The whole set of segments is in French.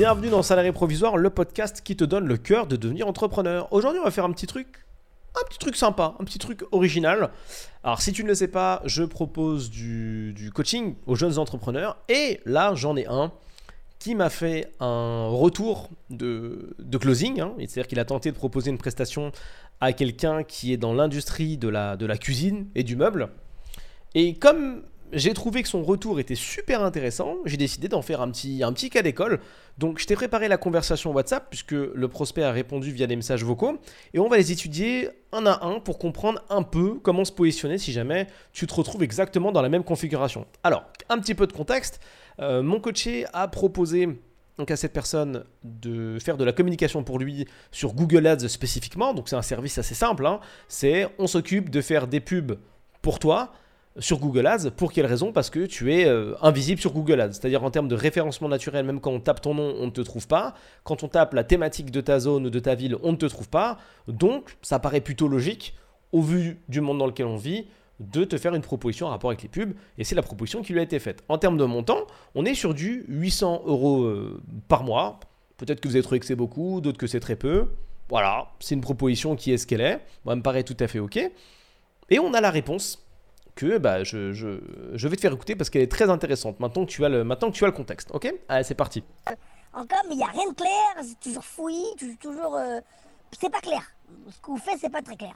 Bienvenue dans Salarié Provisoire, le podcast qui te donne le cœur de devenir entrepreneur. Aujourd'hui, on va faire un petit truc, un petit truc sympa, un petit truc original. Alors, si tu ne le sais pas, je propose du, coaching aux jeunes entrepreneurs. Et là, j'en ai un qui m'a fait un retour de, closing. hein. C'est-à-dire qu'il a tenté de proposer une prestation à quelqu'un qui est dans l'industrie de la cuisine et du meuble. Et comme j'ai trouvé que son retour était super intéressant, j'ai décidé d'en faire un petit, un petit cas d'école. Donc je t'ai préparé la conversation WhatsApp puisque le prospect a répondu via des messages vocaux et on va les étudier un à un pour comprendre un peu comment se positionner si jamais tu te retrouves exactement dans la même configuration. Alors, un petit peu de contexte. Euh, mon coaché a proposé donc à cette personne de faire de la communication pour lui sur Google Ads spécifiquement. Donc c'est un service assez simple. hein. C'est on s'occupe de faire des pubs pour toi sur Google Ads. Pour quelle raison? Parce que tu es euh, invisible sur Google Ads. C'est-à-dire en termes de référencement naturel, même quand on tape ton nom, on ne te trouve pas. Quand on tape la thématique de ta zone ou de ta ville, on ne te trouve pas. Donc ça paraît plutôt logique, au vu du monde dans lequel on vit, de te faire une proposition en rapport avec les pubs. Et c'est la proposition qui lui a été faite. En termes de montant, on est sur du 800 euros euh, par mois. Peut-être que vous avez trouvé que c'est beaucoup, d'autres que c'est très peu. Voilà, c'est une proposition qui est ce qu'elle est. Moi, elle me paraît tout à fait OK. Et on a la réponse que bah, je, je- je vais te faire écouter parce qu'elle est très intéressante. Maintenant que tu as le, maintenant que tu as le contexte. OK? Allez, c'est parti. En com, il n'y a rien de clair, c'est toujours fouillis, toujours. euh, c'est pas clair. Ce que vous faites, c'est pas très clair.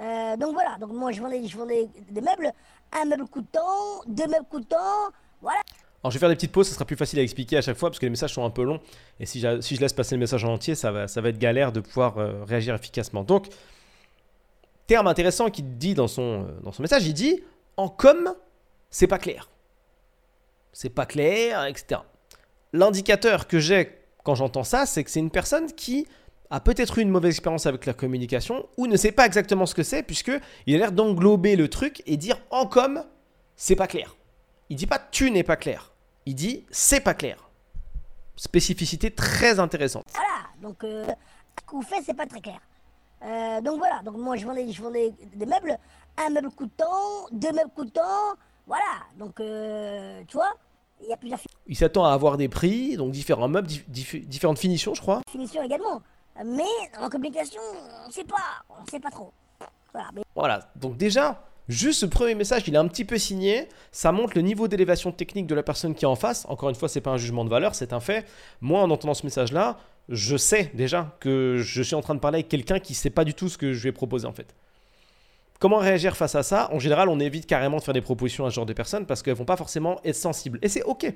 Euh, donc voilà, donc moi je vendais, je vendais des meubles, un meuble coûte tant, deux meubles coûtent tant, voilà. Alors, je vais faire des petites pauses, ça sera plus facile à expliquer à chaque fois parce que les messages sont un peu longs. Et si, si je laisse passer le message en entier, ça va, ça va être galère de pouvoir euh, réagir efficacement. Donc, terme intéressant qu'il dit dans son, euh, dans son message, il dit en com, c'est pas clair. C'est pas clair, etc. L'indicateur que j'ai quand j'entends ça, c'est que c'est une personne qui a peut-être eu une mauvaise expérience avec la communication ou ne sait pas exactement ce que c'est, puisque il a l'air d'englober le truc et dire en com, c'est pas clair. Il dit pas tu n'es pas clair. Il dit c'est pas clair. Spécificité très intéressante. Voilà, donc euh, ce que vous faites, c'est pas très clair. Euh, donc voilà, donc moi je vendais, je vendais des meubles, un meuble coûte tant, deux meubles coûtent tant, voilà. Donc euh, tu vois, il y a plusieurs Il s'attend à avoir des prix, donc différents meubles, dif- dif- différentes finitions, je crois. finitions également. Mais en communication, on sait pas, on sait pas trop. Voilà, mais Voilà, donc déjà, juste ce premier message, il est un petit peu signé. Ça montre le niveau d'élévation technique de la personne qui est en face. Encore une fois, c'est pas un jugement de valeur, c'est un fait. Moi, en entendant ce message-là, je sais déjà que je suis en train de parler avec quelqu'un qui sait pas du tout ce que je vais proposer en fait. Comment réagir face à ça? En général, on évite carrément de faire des propositions à ce genre de personnes parce qu'elles vont pas forcément être sensibles. Et c'est ok.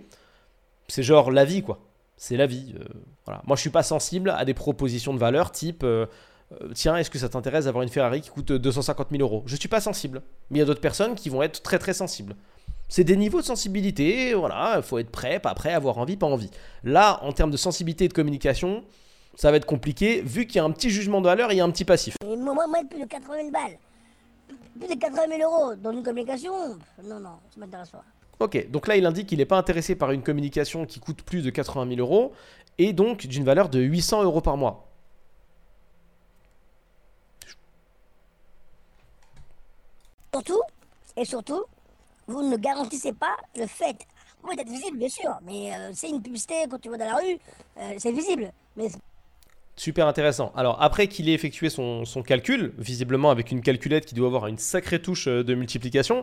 C'est genre la vie, quoi. C'est la vie. euh, voilà. Moi, je suis pas sensible à des propositions de valeur type euh, euh, tiens, est-ce que ça t'intéresse d'avoir une Ferrari qui coûte 250 000 euros? Je suis pas sensible. Mais il y a d'autres personnes qui vont être très très sensibles. C'est des niveaux de sensibilité, voilà, il faut être prêt, pas prêt, avoir envie, pas envie. Là, en termes de sensibilité et de communication, ça va être compliqué, vu qu'il y a un petit jugement de valeur et il y a un petit passif. Et moi, moi, plus de 80 000 balles, plus de 80 000 euros dans une communication, non, non, ça m'intéresse pas. Ok, donc là il indique qu'il n'est pas intéressé par une communication qui coûte plus de 80 000 euros et donc d'une valeur de 800 euros par mois. Surtout, et surtout, vous ne garantissez pas le fait. Vous pouvez être visible, bien sûr, mais euh, c'est une publicité quand tu vas dans la rue, euh, c'est visible. Mais Super intéressant. Alors après qu'il ait effectué son, son calcul, visiblement avec une calculette qui doit avoir une sacrée touche euh, de multiplication,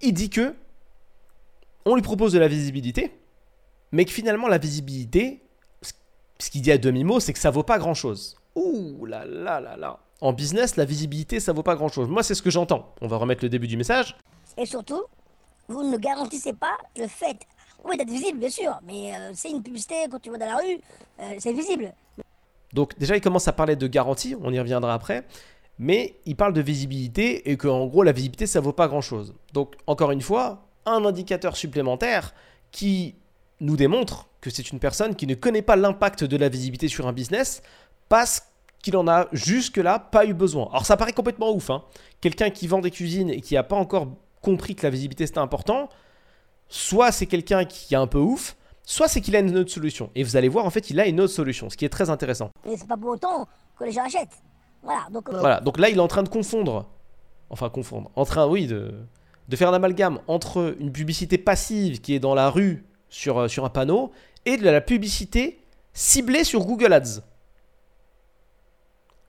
il dit que on lui propose de la visibilité, mais que finalement la visibilité, ce qu'il dit à demi-mot, c'est que ça vaut pas grand-chose. Ouh là là là là. En business, la visibilité, ça vaut pas grand-chose. Moi, c'est ce que j'entends. On va remettre le début du message. Et surtout, vous ne garantissez pas le fait. Vous pouvez être visible, bien sûr, mais euh, c'est une publicité quand tu vas dans la rue, euh, c'est visible. Donc déjà, il commence à parler de garantie, on y reviendra après, mais il parle de visibilité et que en gros, la visibilité, ça vaut pas grand-chose. Donc encore une fois, un indicateur supplémentaire qui nous démontre que c'est une personne qui ne connaît pas l'impact de la visibilité sur un business parce qu'il en a jusque-là pas eu besoin. Alors ça paraît complètement ouf, hein. Quelqu'un qui vend des cuisines et qui n'a pas encore compris que la visibilité c'était important, soit c'est quelqu'un qui est un peu ouf, soit c'est qu'il a une autre solution. Et vous allez voir, en fait, il a une autre solution, ce qui est très intéressant. Mais c'est pas pour autant que les gens achètent. Voilà, donc euh, Voilà, donc là, il est en train de confondre, enfin confondre, en train, oui, de, de faire un amalgame entre une publicité passive qui est dans la rue sur, euh, sur un panneau et de la publicité ciblée sur Google Ads.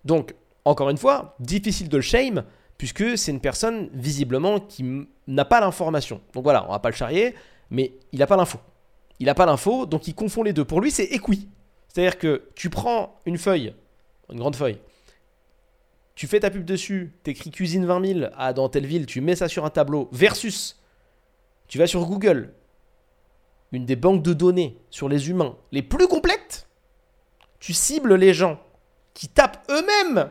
Donc, encore une fois, difficile de le shame, puisque c'est une personne visiblement qui n'a pas l'information. Donc voilà, on va pas le charrier, mais il n'a pas l'info. Il n'a pas l'info, donc il confond les deux. Pour lui, c'est équi. C'est-à-dire que tu prends une feuille, une grande feuille, tu fais ta pub dessus, t'écris cuisine 20 000 à, dans telle ville, tu mets ça sur un tableau, versus tu vas sur Google, une des banques de données sur les humains les plus complètes, tu cibles les gens qui tapent eux-mêmes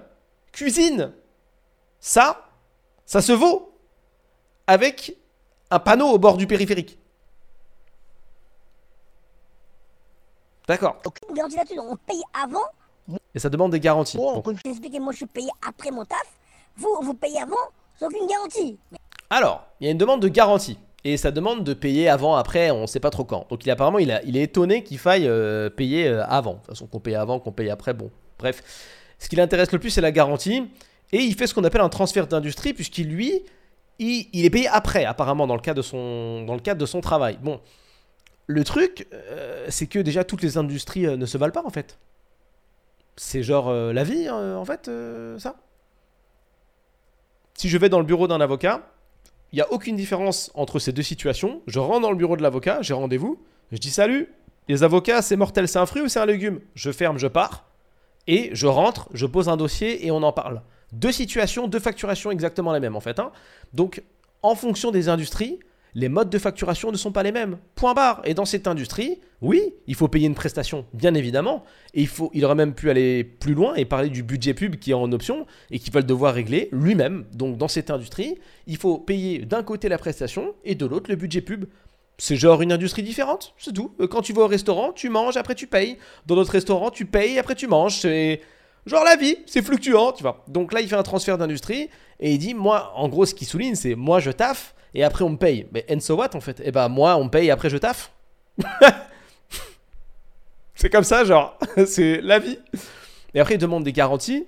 cuisine. Ça, ça se vaut avec un panneau au bord du périphérique. D'accord. Aucune garantie là-dessus. On paye avant. Et ça demande des garanties. Bon, Donc, je expliqué, moi je suis payé après mon taf. Vous, vous payez avant sans aucune garantie. Alors, il y a une demande de garantie. Et ça demande de payer avant, après, on ne sait pas trop quand. Donc il apparemment, il, a, il est étonné qu'il faille euh, payer euh, avant. De toute façon, qu'on paye avant, qu'on paye après, bon. Bref, ce qui l'intéresse le plus, c'est la garantie. Et il fait ce qu'on appelle un transfert d'industrie, puisqu'il, lui, il, est payé après, apparemment, dans le cadre de son, dans le cadre de son travail. Bon, le truc, euh, c'est que déjà, toutes les industries euh, ne se valent pas, en fait. C'est genre euh, la vie, en fait, ça. Si je vais dans le bureau d'un avocat, il n'y a aucune différence entre ces deux situations. Je rentre dans le bureau de l'avocat, j'ai rendez-vous, je dis salut, les avocats, c'est mortel, c'est un fruit ou c'est un légume? Je ferme, je pars, et je rentre, je pose un dossier et on en parle. Deux situations, deux facturations exactement les mêmes en fait. hein. Donc, en fonction des industries, les modes de facturation ne sont pas les mêmes. Point barre. Et dans cette industrie, oui, il faut payer une prestation, bien évidemment. Et il, faut, il aurait même pu aller plus loin et parler du budget pub qui est en option et qu'il va le devoir régler lui-même. Donc dans cette industrie, il faut payer d'un côté la prestation et de l'autre le budget pub. C'est genre une industrie différente, c'est tout. Quand tu vas au restaurant, tu manges, après tu payes. Dans notre restaurant, tu payes, après tu manges. C'est genre la vie, c'est fluctuant, tu vois. Donc là, il fait un transfert d'industrie et il dit, moi, en gros, ce qu'il souligne, c'est moi, je taffe et après on me paye. Mais and so what en fait? Eh ben moi, on me paye, après je taffe. c'est comme ça, genre, c'est la vie. Et après, il demande des garanties.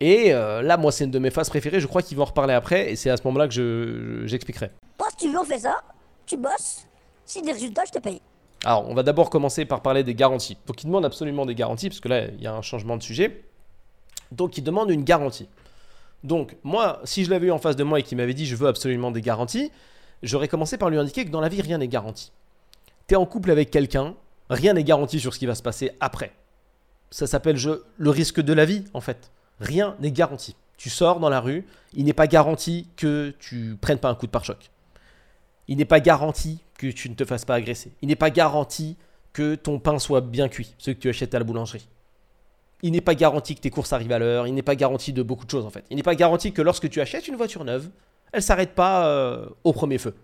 Et euh, là, moi, c'est une de mes phases préférées. Je crois qu'ils vont en reparler après. Et c'est à ce moment-là que je- je- j'expliquerai. toi, si tu veux, on fait ça. Tu bosses. Si des résultats, je te paye. Alors, on va d'abord commencer par parler des garanties. Donc, il demande absolument des garanties, parce que là, il y a un changement de sujet. Donc, il demande une garantie. Donc, moi, si je l'avais eu en face de moi et qu'il m'avait dit je veux absolument des garanties, j'aurais commencé par lui indiquer que dans la vie, rien n'est garanti. Tu es en couple avec quelqu'un, rien n'est garanti sur ce qui va se passer après. Ça s'appelle le risque de la vie, en fait. Rien n'est garanti. Tu sors dans la rue, il n'est pas garanti que tu prennes pas un coup de pare-choc. Il n'est pas garanti que tu ne te fasses pas agresser. Il n'est pas garanti que ton pain soit bien cuit, ce que tu achètes à la boulangerie. Il n'est pas garanti que tes courses arrivent à l'heure. Il n'est pas garanti de beaucoup de choses en fait. Il n'est pas garanti que lorsque tu achètes une voiture neuve, elle s'arrête pas euh, au premier feu.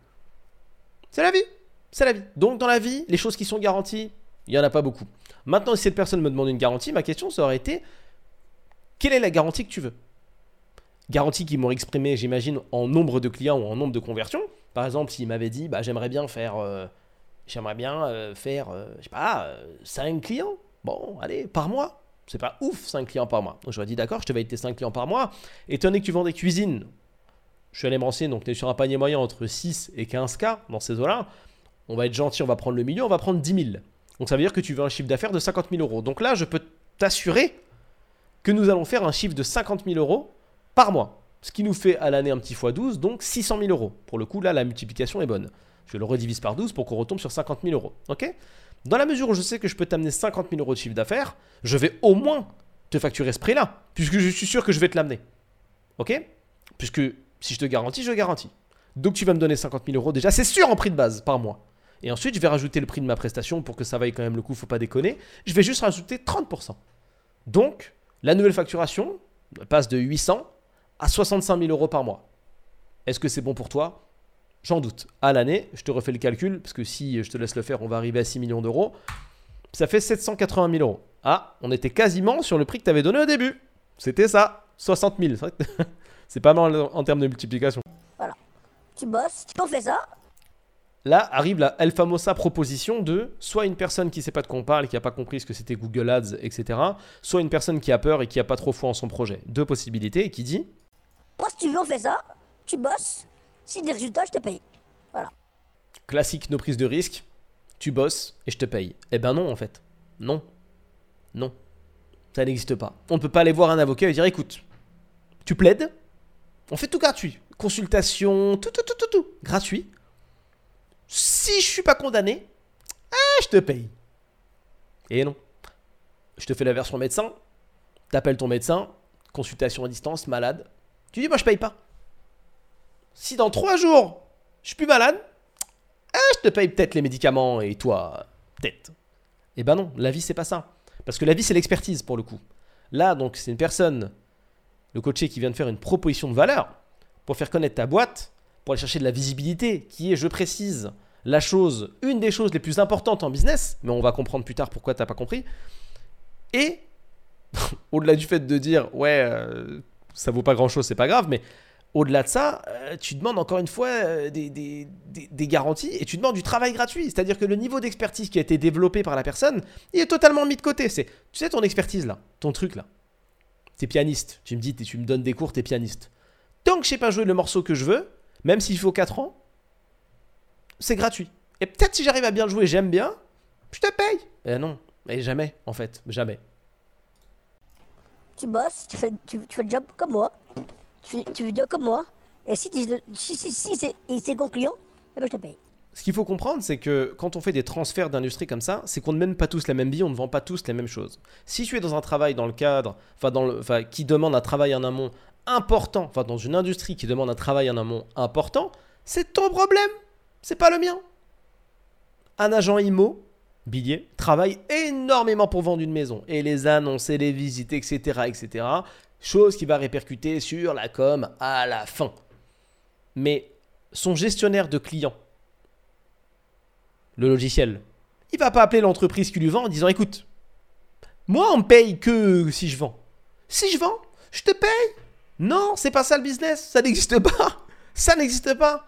C'est la vie. C'est la vie. Donc dans la vie, les choses qui sont garanties, il n'y en a pas beaucoup. Maintenant, si cette personne me demande une garantie, ma question ça aurait été quelle est la garantie que tu veux? Garantie qu'ils m'ont exprimée, j'imagine, en nombre de clients ou en nombre de conversions. Par exemple, s'il m'avait dit, bah, j'aimerais bien faire, euh, j'aimerais bien euh, faire, je sais pas, 5 clients. Bon, allez, par mois. C'est pas ouf, 5 clients par mois. Donc j'aurais dit, d'accord, je te valide tes 5 clients par mois. Étant donné que tu vends des cuisines, je suis allé me renseigner, donc tu es sur un panier moyen entre 6 et 15K dans ces eaux-là. On va être gentil, on va prendre le milieu, on va prendre 10 000. Donc ça veut dire que tu veux un chiffre d'affaires de 50 000 euros. Donc là, je peux t'assurer que nous allons faire un chiffre de 50 000 euros par mois. Ce qui nous fait à l'année un petit fois 12, donc 600 000 euros. Pour le coup, là, la multiplication est bonne. Je le redivise par 12 pour qu'on retombe sur 50 000 euros. Dans la mesure où je sais que je peux t'amener 50 000 euros de chiffre d'affaires, je vais au moins te facturer ce prix-là, puisque je suis sûr que je vais te l'amener. Ok? Puisque si je te garantis, je garantis. Donc tu vas me donner 50 000 euros déjà, c'est sûr en prix de base par mois. Et ensuite, je vais rajouter le prix de ma prestation pour que ça vaille quand même le coup, faut pas déconner. Je vais juste rajouter 30%. Donc, la nouvelle facturation passe de 800 à 65 000 euros par mois. Est-ce que c'est bon pour toi? J'en doute. À l'année, je te refais le calcul, parce que si je te laisse le faire, on va arriver à 6 millions d'euros. Ça fait 780 000 euros. Ah, on était quasiment sur le prix que tu avais donné au début. C'était ça, 60 000. C'est pas mal en termes de multiplication. Tu bosses. Si on fait ça. Là arrive la El Famosa proposition de soit une personne qui sait pas de quoi on parle, qui a pas compris ce que c'était Google Ads, etc. Soit une personne qui a peur et qui a pas trop foi en son projet. Deux possibilités et qui dit Moi, si tu veux, on fait ça. Tu bosses. Si des résultats, je te paye. classique no prise de risque. tu bosses et je te paye. Eh ben non, en fait. Non. Non. Ça n'existe pas. On ne peut pas aller voir un avocat et dire écoute, tu plaides, on fait tout gratuit. Consultation, tout, tout, tout, tout, tout. Gratuit. Si je suis pas condamné, eh, je te paye. Et non. Je te fais la version médecin, t'appelles ton médecin, consultation à distance, malade. Tu dis, moi je paye pas. Si dans trois jours, je suis plus malade, eh, je te paye peut-être les médicaments et toi, peut-être. Eh ben non, la vie c'est pas ça. Parce que la vie c'est l'expertise pour le coup. Là, donc c'est une personne, le coaché qui vient de faire une proposition de valeur pour faire connaître ta boîte, pour aller chercher de la visibilité, qui est, je précise, la chose, une des choses les plus importantes en business, mais on va comprendre plus tard pourquoi t'as pas compris. Et au-delà du fait de dire ouais, euh, ça vaut pas grand chose, c'est pas grave, mais au-delà de ça, euh, tu demandes encore une fois euh, des, garanties et tu demandes du travail gratuit. C'est-à-dire que le niveau d'expertise qui a été développé par la personne, il est totalement mis de côté. C'est, tu sais, ton expertise là, ton truc là. T'es pianiste. Tu me dis, tu me donnes des cours, t'es pianiste. Tant que je sais pas jouer le morceau que je veux, même s'il faut 4 ans, c'est gratuit. Et peut-être si j'arrive à bien le jouer, j'aime bien, je te paye. Eh non, et jamais, en fait, jamais. Tu bosses, tu fais, tu fais le job comme moi. Tu, tu job comme moi. Et si, si, c'est concluant, eh ben je te paye. Ce qu'il faut comprendre, c'est que quand on fait des transferts d'industrie comme ça, c'est qu'on ne mène pas tous la même vie, on ne vend pas tous les mêmes choses. Si tu es dans un travail dans le cadre, enfin, dans le, enfin, qui demande un travail en amont important, enfin dans une industrie qui demande un travail en amont important, c'est ton problème, c'est pas le mien. Un agent IMO, billet, travaille énormément pour vendre une maison et les annonces et les visites, etc., etc. Chose qui va répercuter sur la com à la fin. Mais son gestionnaire de clients le logiciel. Il va pas appeler l'entreprise qui lui vend en disant écoute, moi on me paye que si je vends. Si je vends, je te paye. Non, c'est pas ça le business, ça n'existe pas. Ça n'existe pas.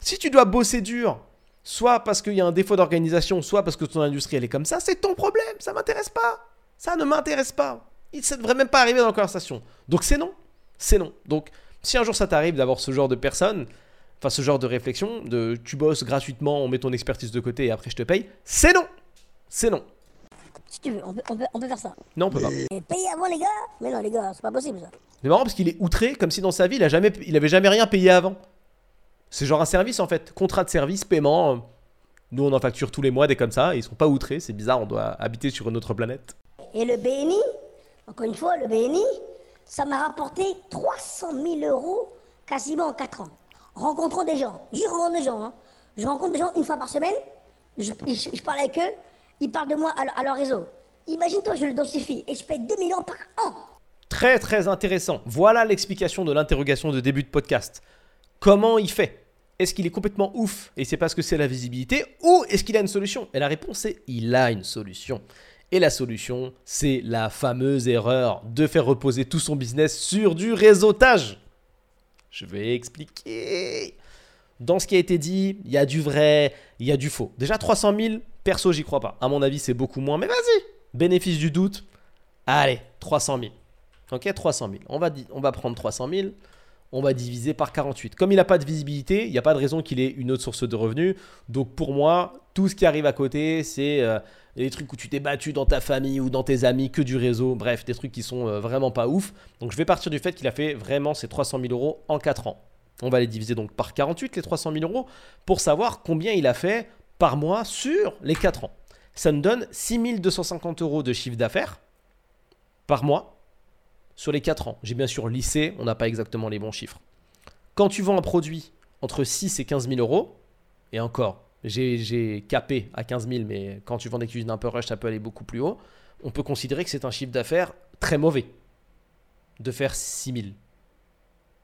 Si tu dois bosser dur, soit parce qu'il y a un défaut d'organisation, soit parce que ton industrie elle est comme ça, c'est ton problème, ça m'intéresse pas. Ça ne m'intéresse pas. Il- Ça ne devrait même pas arriver dans la conversation. Donc c'est non. C'est non. Donc si un jour ça t'arrive d'avoir ce genre de personne, enfin ce genre de réflexion, de tu bosses gratuitement, on met ton expertise de côté et après je te paye, c'est non. C'est non. Si tu veux, on peut, on peut, on peut faire ça. Non, on peut pas. Et payer avant, les gars Mais non, les gars, c'est pas possible ça. C'est marrant parce qu'il est outré comme si dans sa vie il, a jamais, il avait jamais rien payé avant. C'est genre un service en fait, contrat de service, paiement. Nous on en facture tous les mois des comme ça, et ils sont pas outrés, c'est bizarre, on doit habiter sur une autre planète. Et le BNI, encore une fois, le BNI, ça m'a rapporté 300 000 euros quasiment en 4 ans. Rencontrant des gens, je rencontre des gens, hein. je rencontre des gens une fois par semaine, je, parle avec eux, ils parlent de moi à, leur- réseau. Imagine-toi, je le densifie et je paye 2 millions par an. Très très intéressant. Voilà l'explication de l'interrogation de début de podcast. Comment il fait? Est-ce qu'il est complètement ouf et il sait pas ce que c'est la visibilité ou est-ce qu'il a une solution? Et la réponse est il a une solution. Et la solution, c'est la fameuse erreur de faire reposer tout son business sur du réseautage. Je vais expliquer. Dans ce qui a été dit, il y a du vrai, il y a du faux. Déjà 300 000, perso, j'y crois pas. À mon avis, c'est beaucoup moins, mais vas-y. Bénéfice du doute. Allez, 300 000. Ok, 300 000. On va, on va prendre 300 000. On va diviser par 48. Comme il n'a pas de visibilité, il n'y a pas de raison qu'il ait une autre source de revenus. Donc pour moi, tout ce qui arrive à côté, c'est des trucs où tu t'es battu dans ta famille ou dans tes amis, que du réseau. Bref, des trucs qui sont euh, vraiment pas ouf. Donc je vais partir du fait qu'il a fait vraiment ces 300 000 euros en 4 ans. On va les diviser donc par 48, les 300 000 euros, pour savoir combien il a fait par mois sur les 4 ans. Ça nous donne 6 250 euros de chiffre d'affaires par mois sur les 4 ans. J'ai bien sûr lissé, on n'a pas exactement les bons chiffres. Quand tu vends un produit entre 6 et 15 000 euros, et encore, j'ai capé à 15 000, mais quand tu vends des cuisines un peu rush, ça peut aller beaucoup plus haut, on peut considérer que c'est un chiffre d'affaires très mauvais de faire 6 000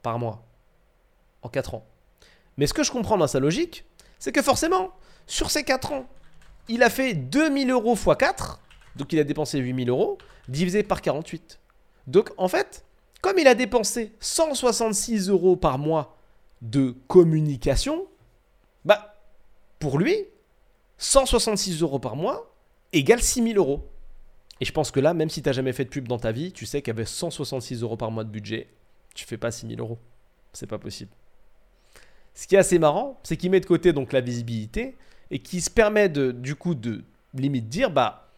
par mois en 4 ans. Mais ce que je comprends dans sa logique, c'est que forcément, sur ces 4 ans, il a fait 2000 euros x 4, donc il a dépensé 8000 euros, divisé par 48. Donc en fait, comme il a dépensé 166 euros par mois de communication, bah pour lui, 166 euros par mois égale 6000 euros. Et je pense que là, même si tu n'as jamais fait de pub dans ta vie, tu sais qu'avec 166 euros par mois de budget, tu fais pas 6000 euros. C'est pas possible. Ce qui est assez marrant, c'est qu'il met de côté donc la visibilité et qui se permet de, du coup de limite dire bah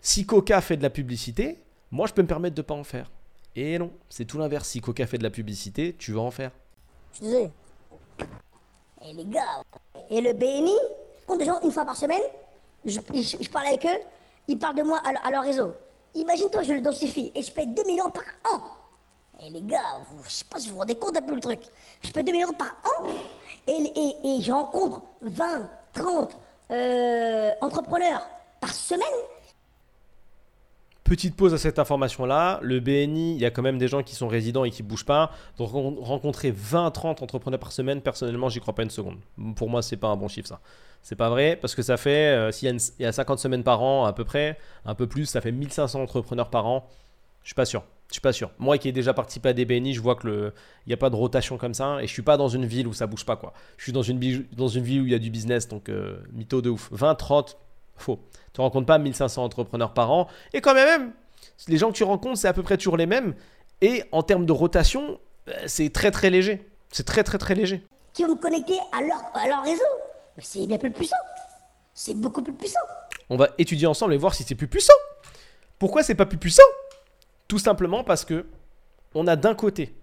si Coca fait de la publicité, moi je peux me permettre de pas en faire. Et non, c'est tout l'inverse. Si Coca fait de la publicité, tu vas en faire. Et les gars, et le BNI, compte des gens une fois par semaine, je, parle avec eux, ils parlent de moi à, leur- à leur réseau. Imagine-toi, je le densifie et je paye 2 millions par an. Et les gars, vous, je sais pas si vous vous rendez compte un peu le truc. Je paye 2 millions par an et, et, et je rencontre 20, 30 euh, entrepreneurs par semaine. Petite pause à cette information-là. Le BNI, il y a quand même des gens qui sont résidents et qui bougent pas. Donc ren- rencontrer 20-30 entrepreneurs par semaine, personnellement, j'y crois pas une seconde. Pour moi, c'est pas un bon chiffre ça. C'est pas vrai parce que ça fait, euh, s'il y, a une- il y a 50 semaines par an à peu près, un peu plus, ça fait 1500 entrepreneurs par an. Je suis pas sûr. Je suis pas sûr. Moi qui ai déjà participé à des BNI, je vois que le, il n'y a pas de rotation comme ça et je suis pas dans une ville où ça bouge pas quoi. Je suis dans une ville, dans une ville où il y a du business donc euh, mytho de ouf. 20, 30, faux. Tu rencontres pas 1500 entrepreneurs par an et quand même, les gens que tu rencontres c'est à peu près toujours les mêmes et en termes de rotation, euh, c'est très très léger. C'est très très très léger. qui vont connecter à leur, à leur réseau. C'est bien plus puissant. C'est beaucoup plus puissant. On va étudier ensemble et voir si c'est plus puissant. Pourquoi c'est pas plus puissant? Tout simplement parce que on a d'un côté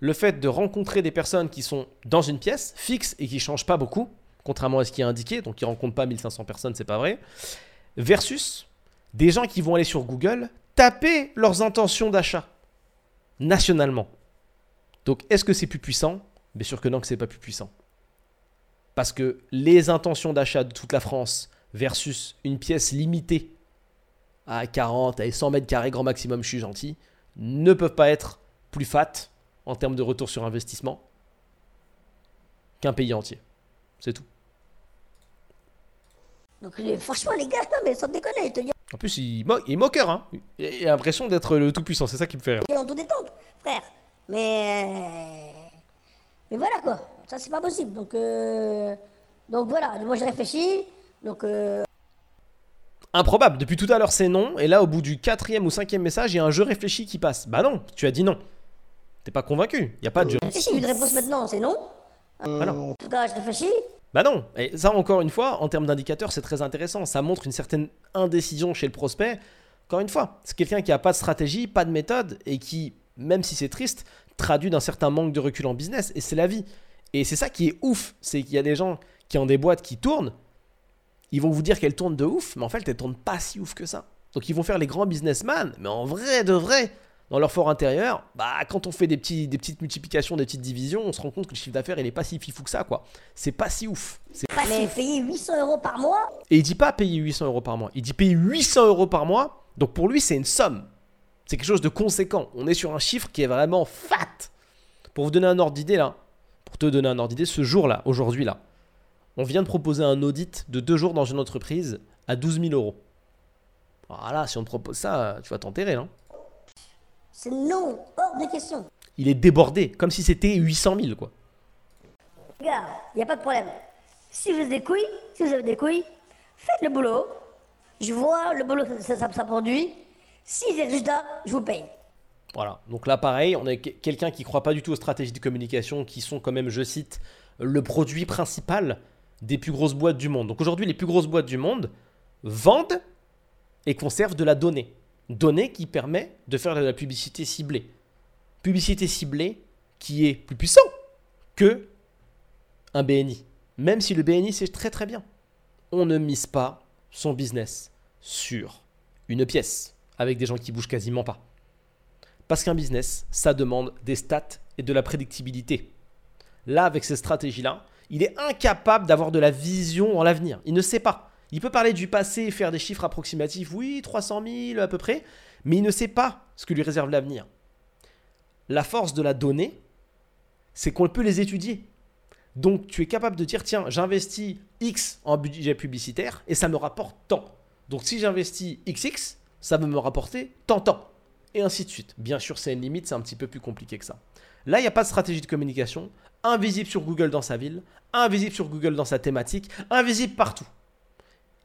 le fait de rencontrer des personnes qui sont dans une pièce fixe et qui changent pas beaucoup, contrairement à ce qui est indiqué, donc ils rencontrent pas 1500 personnes, c'est pas vrai, versus des gens qui vont aller sur Google taper leurs intentions d'achat nationalement. Donc est-ce que c'est plus puissant? Bien sûr que non, que c'est pas plus puissant. Parce que les intentions d'achat de toute la France versus une pièce limitée à 40 et 100 mètres carrés grand maximum, je suis gentil, ne peuvent pas être plus fat en termes de retour sur investissement qu'un pays entier. C'est tout. Donc franchement les gars, non mais sans déconner, je te dis En plus, il, mo- il est moqueur. Hein. Il a l'impression d'être le tout-puissant. C'est ça qui me fait rire. en tout détente, frère. Mais mais voilà quoi, ça c'est pas possible. Donc euh, donc voilà, moi j'ai réfléchi. Donc euh, Improbable. Depuis tout à l'heure, c'est non. Et là, au bout du quatrième ou cinquième message, il y a un jeu réfléchi qui passe. Bah non, tu as dit non. T'es pas convaincu. Il n'y a pas de jeu. si j'ai une réponse maintenant, c'est non. Voilà. En tout cas, je réfléchis. Bah non, et ça encore une fois, en termes d'indicateurs, c'est très intéressant. Ça montre une certaine indécision chez le prospect. Encore une fois, c'est quelqu'un qui n'a pas de stratégie, pas de méthode, et qui, même si c'est triste, traduit d'un certain manque de recul en business, et c'est la vie. Et c'est ça qui est ouf, c'est qu'il y a des gens qui ont des boîtes qui tournent, ils vont vous dire qu'elles tournent de ouf, mais en fait, elles tournent pas si ouf que ça. Donc ils vont faire les grands businessmen, mais en vrai de vrai, dans leur fort intérieur, bah quand on fait des, petits, des petites multiplications, des petites divisions, on se rend compte que le chiffre d'affaires, il est pas si fifou que ça, quoi. C'est pas si ouf. C'est Mais payer 800 euros par mois, et il dit pas payer 800 euros par mois. Il dit payer 800 euros par mois. Donc pour lui, c'est une somme. C'est quelque chose de conséquent. On est sur un chiffre qui est vraiment fat. Pour vous donner un ordre d'idée là, pour te donner un ordre d'idée, ce jour-là, aujourd'hui là, on vient de proposer un audit de deux jours dans une entreprise à 12 000 euros. Voilà, si on te propose ça, tu vas t'enterrer. Hein. C'est non, hors de question. Il est débordé, comme si c'était 800 000 quoi. Gars, il n'y a pas de problème. Si vous avez des couilles, si vous avez des couilles, faites le boulot. Je vois le boulot, ça, ça, ça produit. Si j'ai des résultats, je vous paye. Voilà. Donc là, pareil, on a que- quelqu'un qui croit pas du tout aux stratégies de communication qui sont quand même, je cite, le produit principal des plus grosses boîtes du monde. Donc aujourd'hui, les plus grosses boîtes du monde vendent et conservent de la donnée. Donnée qui permet de faire de la publicité ciblée. Publicité ciblée qui est plus puissant que un BNI. Même si le BNI, c'est très très bien. On ne mise pas son business sur une pièce avec des gens qui bougent quasiment pas. Parce qu'un business, ça demande des stats et de la prédictibilité. Là, avec ces stratégies-là, il est incapable d'avoir de la vision dans l'avenir. Il ne sait pas. Il peut parler du passé faire des chiffres approximatifs, oui, 300 000 à peu près, mais il ne sait pas ce que lui réserve l'avenir. La force de la donnée, c'est qu'on peut les étudier. Donc tu es capable de dire, tiens, j'investis X en budget publicitaire et ça me rapporte tant. Donc si j'investis XX, ça va me rapporter tant tant. Et ainsi de suite. Bien sûr, c'est une limite, c'est un petit peu plus compliqué que ça. Là, il n'y a pas de stratégie de communication. Invisible sur Google dans sa ville, invisible sur Google dans sa thématique, invisible partout.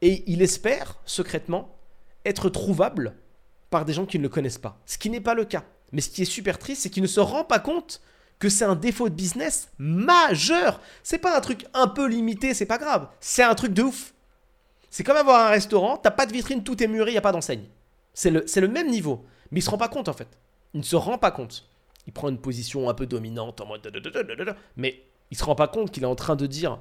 Et il espère, secrètement, être trouvable par des gens qui ne le connaissent pas. Ce qui n'est pas le cas. Mais ce qui est super triste, c'est qu'il ne se rend pas compte que c'est un défaut de business majeur. C'est pas un truc un peu limité, c'est pas grave. C'est un truc de ouf. C'est comme avoir un restaurant, t'as pas de vitrine, tout est muré, il n'y a pas d'enseigne. C'est le, même niveau. Mais il se rend pas compte en fait. Il ne se rend pas compte. Il prend une position un peu dominante en mode. Mais il se rend pas compte qu'il est en train de dire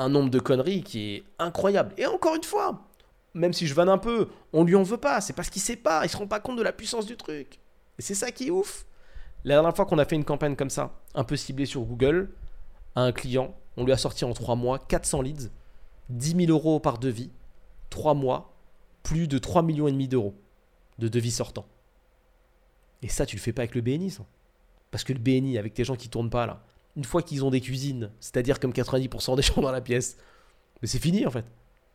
un nombre de conneries qui est incroyable. Et encore une fois, même si je vanne un peu, on lui en veut pas. C'est parce qu'il sait pas. Il se rend pas compte de la puissance du truc. Et c'est ça qui est ouf. La dernière fois qu'on a fait une campagne comme ça, un peu ciblée sur Google, à un client, on lui a sorti en 3 mois 400 leads, 10 000 euros par devis, 3 mois, plus de 3 millions et demi d'euros de devis sortants. Et ça, tu le fais pas avec le BNI, ça. Parce que le BNI, avec tes gens qui tournent pas là, une fois qu'ils ont des cuisines, c'est-à-dire comme 90% des gens dans la pièce, mais c'est fini en fait.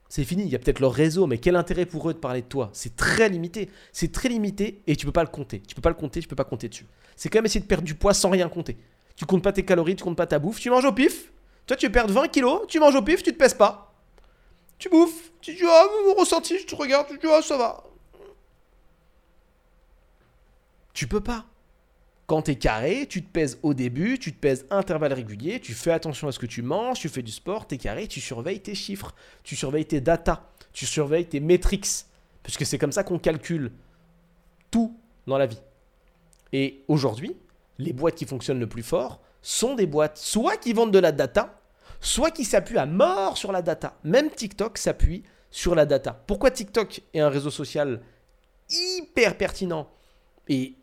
C'est fini, il y a peut-être leur réseau, mais quel intérêt pour eux de parler de toi? C'est très limité. C'est très limité et tu peux pas le compter. Tu peux pas le compter, tu peux pas compter dessus. C'est quand même essayer de perdre du poids sans rien compter. Tu comptes pas tes calories, tu comptes pas ta bouffe, tu manges au pif. Toi, tu perdre 20 kilos, tu manges au pif, tu te pèses pas. Tu bouffes, tu dis, ah, mon ressenti, je te regarde, tu dis, ah, ça va. Tu peux pas. Quand tu es carré, tu te pèses au début, tu te pèses intervalle régulier, tu fais attention à ce que tu manges, tu fais du sport, tu es carré, tu surveilles tes chiffres, tu surveilles tes datas, tu surveilles tes métriques. Puisque c'est comme ça qu'on calcule tout dans la vie. Et aujourd'hui, les boîtes qui fonctionnent le plus fort sont des boîtes soit qui vendent de la data, soit qui s'appuient à mort sur la data. Même TikTok s'appuie sur la data. Pourquoi TikTok est un réseau social hyper pertinent et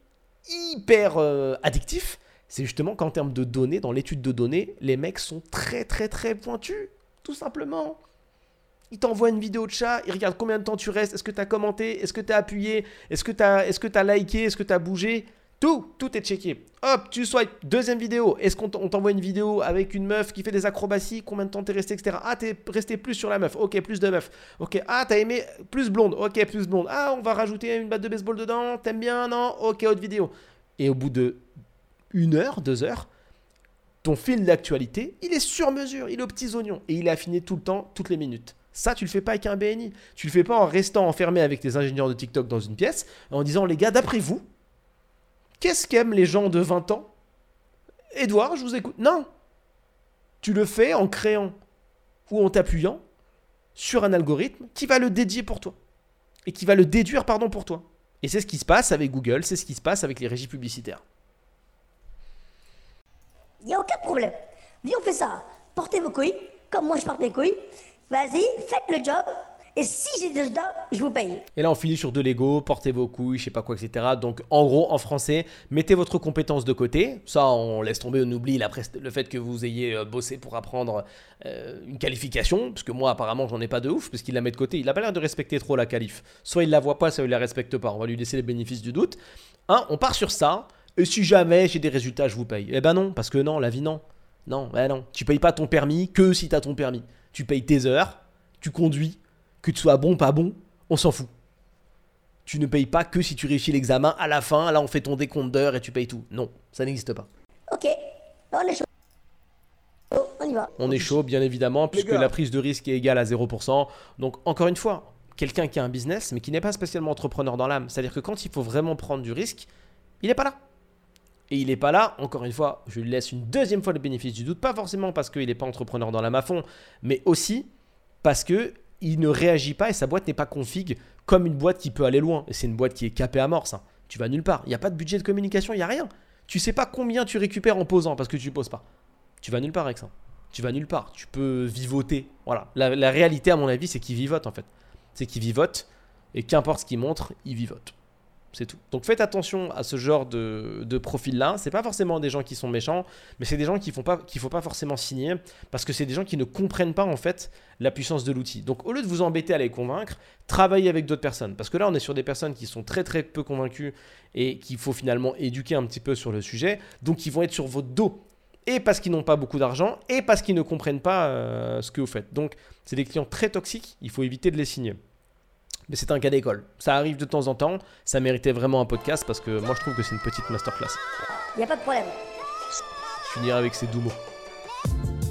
hyper euh, addictif, c'est justement qu'en termes de données, dans l'étude de données, les mecs sont très très très pointus, tout simplement. Ils t'envoient une vidéo de chat, ils regardent combien de temps tu restes, est-ce que tu as commenté, est-ce que tu as appuyé, est-ce que tu est as liké, est-ce que tu as bougé. Tout, tout est checké. Hop, tu swipes. Deuxième vidéo. Est-ce qu'on t'envoie une vidéo avec une meuf qui fait des acrobaties Combien de temps t'es resté, etc. Ah, t'es resté plus sur la meuf. Ok, plus de meuf. Ok. Ah, t'as aimé plus blonde. Ok, plus blonde. Ah, on va rajouter une batte de baseball dedans. T'aimes bien? Non? Ok, autre vidéo. Et au bout de une heure, deux heures, ton fil d'actualité, il est sur mesure. Il est aux petits oignons. Et il est affiné tout le temps, toutes les minutes. Ça, tu le fais pas avec un BNI. Tu le fais pas en restant enfermé avec tes ingénieurs de TikTok dans une pièce, en disant, les gars, d'après vous, Qu'est-ce qu'aiment les gens de 20 ans? Edouard, je vous écoute. Non. Tu le fais en créant ou en t'appuyant sur un algorithme qui va le dédier pour toi. Et qui va le déduire, pardon, pour toi. Et c'est ce qui se passe avec Google, c'est ce qui se passe avec les régies publicitaires. Il n'y a aucun problème. Viens, on fait ça. Portez vos couilles, comme moi je porte mes couilles. Vas-y, faites le job. Et si j'ai dedans, je vous paye. Et là, on finit sur de l'ego, portez vos couilles, je sais pas quoi, etc. Donc, en gros, en français, mettez votre compétence de côté. Ça, on laisse tomber, on oublie le fait que vous ayez euh, bossé pour apprendre euh, une qualification. Parce que moi, apparemment, j'en ai pas de ouf, parce qu'il la met de côté. Il a pas l'air de respecter trop la qualif. Soit il la voit pas, soit il la respecte pas. On va lui laisser les bénéfices du doute. Un, on part sur ça. Et si jamais j'ai des résultats, je vous paye. Eh ben non, parce que non, la vie, non. Non, ben non. Tu payes pas ton permis que si tu as ton permis. Tu payes tes heures, tu conduis, que tu sois bon, pas bon, on s'en fout. Tu ne payes pas que si tu réussis l'examen à la fin, là on fait ton décompte d'heures et tu payes tout. Non, ça n'existe pas. Ok, on est chaud. On y va. On est chaud, bien évidemment, puisque la prise de risque est égale à 0%. Donc, encore une fois, quelqu'un qui a un business, mais qui n'est pas spécialement entrepreneur dans l'âme, c'est-à-dire que quand il faut vraiment prendre du risque, il n'est pas là. Et il n'est pas là, encore une fois, je lui laisse une deuxième fois le bénéfice du doute, pas forcément parce qu'il n'est pas entrepreneur dans l'âme à fond, mais aussi parce que il ne réagit pas et sa boîte n'est pas config comme une boîte qui peut aller loin. Et c'est une boîte qui est capée à mort, ça. Tu vas nulle part. Il n'y a pas de budget de communication, il n'y a rien. Tu sais pas combien tu récupères en posant parce que tu poses pas. Tu vas nulle part avec ça. Tu vas nulle part. Tu peux vivoter. Voilà. La, la réalité, à mon avis, c'est qu'il vivote en fait. C'est qu'il vivote et qu'importe ce qu'il montre, il vivote. C'est tout. Donc faites attention à ce genre de, profil-là. C'est pas forcément des gens qui sont méchants, mais c'est des gens qu'il ne faut pas forcément signer parce que c'est des gens qui ne comprennent pas en fait la puissance de l'outil. Donc au lieu de vous embêter à les convaincre, travaillez avec d'autres personnes. Parce que là, on est sur des personnes qui sont très très peu convaincues et qu'il faut finalement éduquer un petit peu sur le sujet. Donc ils vont être sur votre dos. Et parce qu'ils n'ont pas beaucoup d'argent, et parce qu'ils ne comprennent pas euh, ce que vous faites. Donc, c'est des clients très toxiques, il faut éviter de les signer mais c'est un cas d'école. Ça arrive de temps en temps, ça méritait vraiment un podcast parce que moi je trouve que c'est une petite masterclass. Y a pas de problème. Je finirai avec ces doux mots.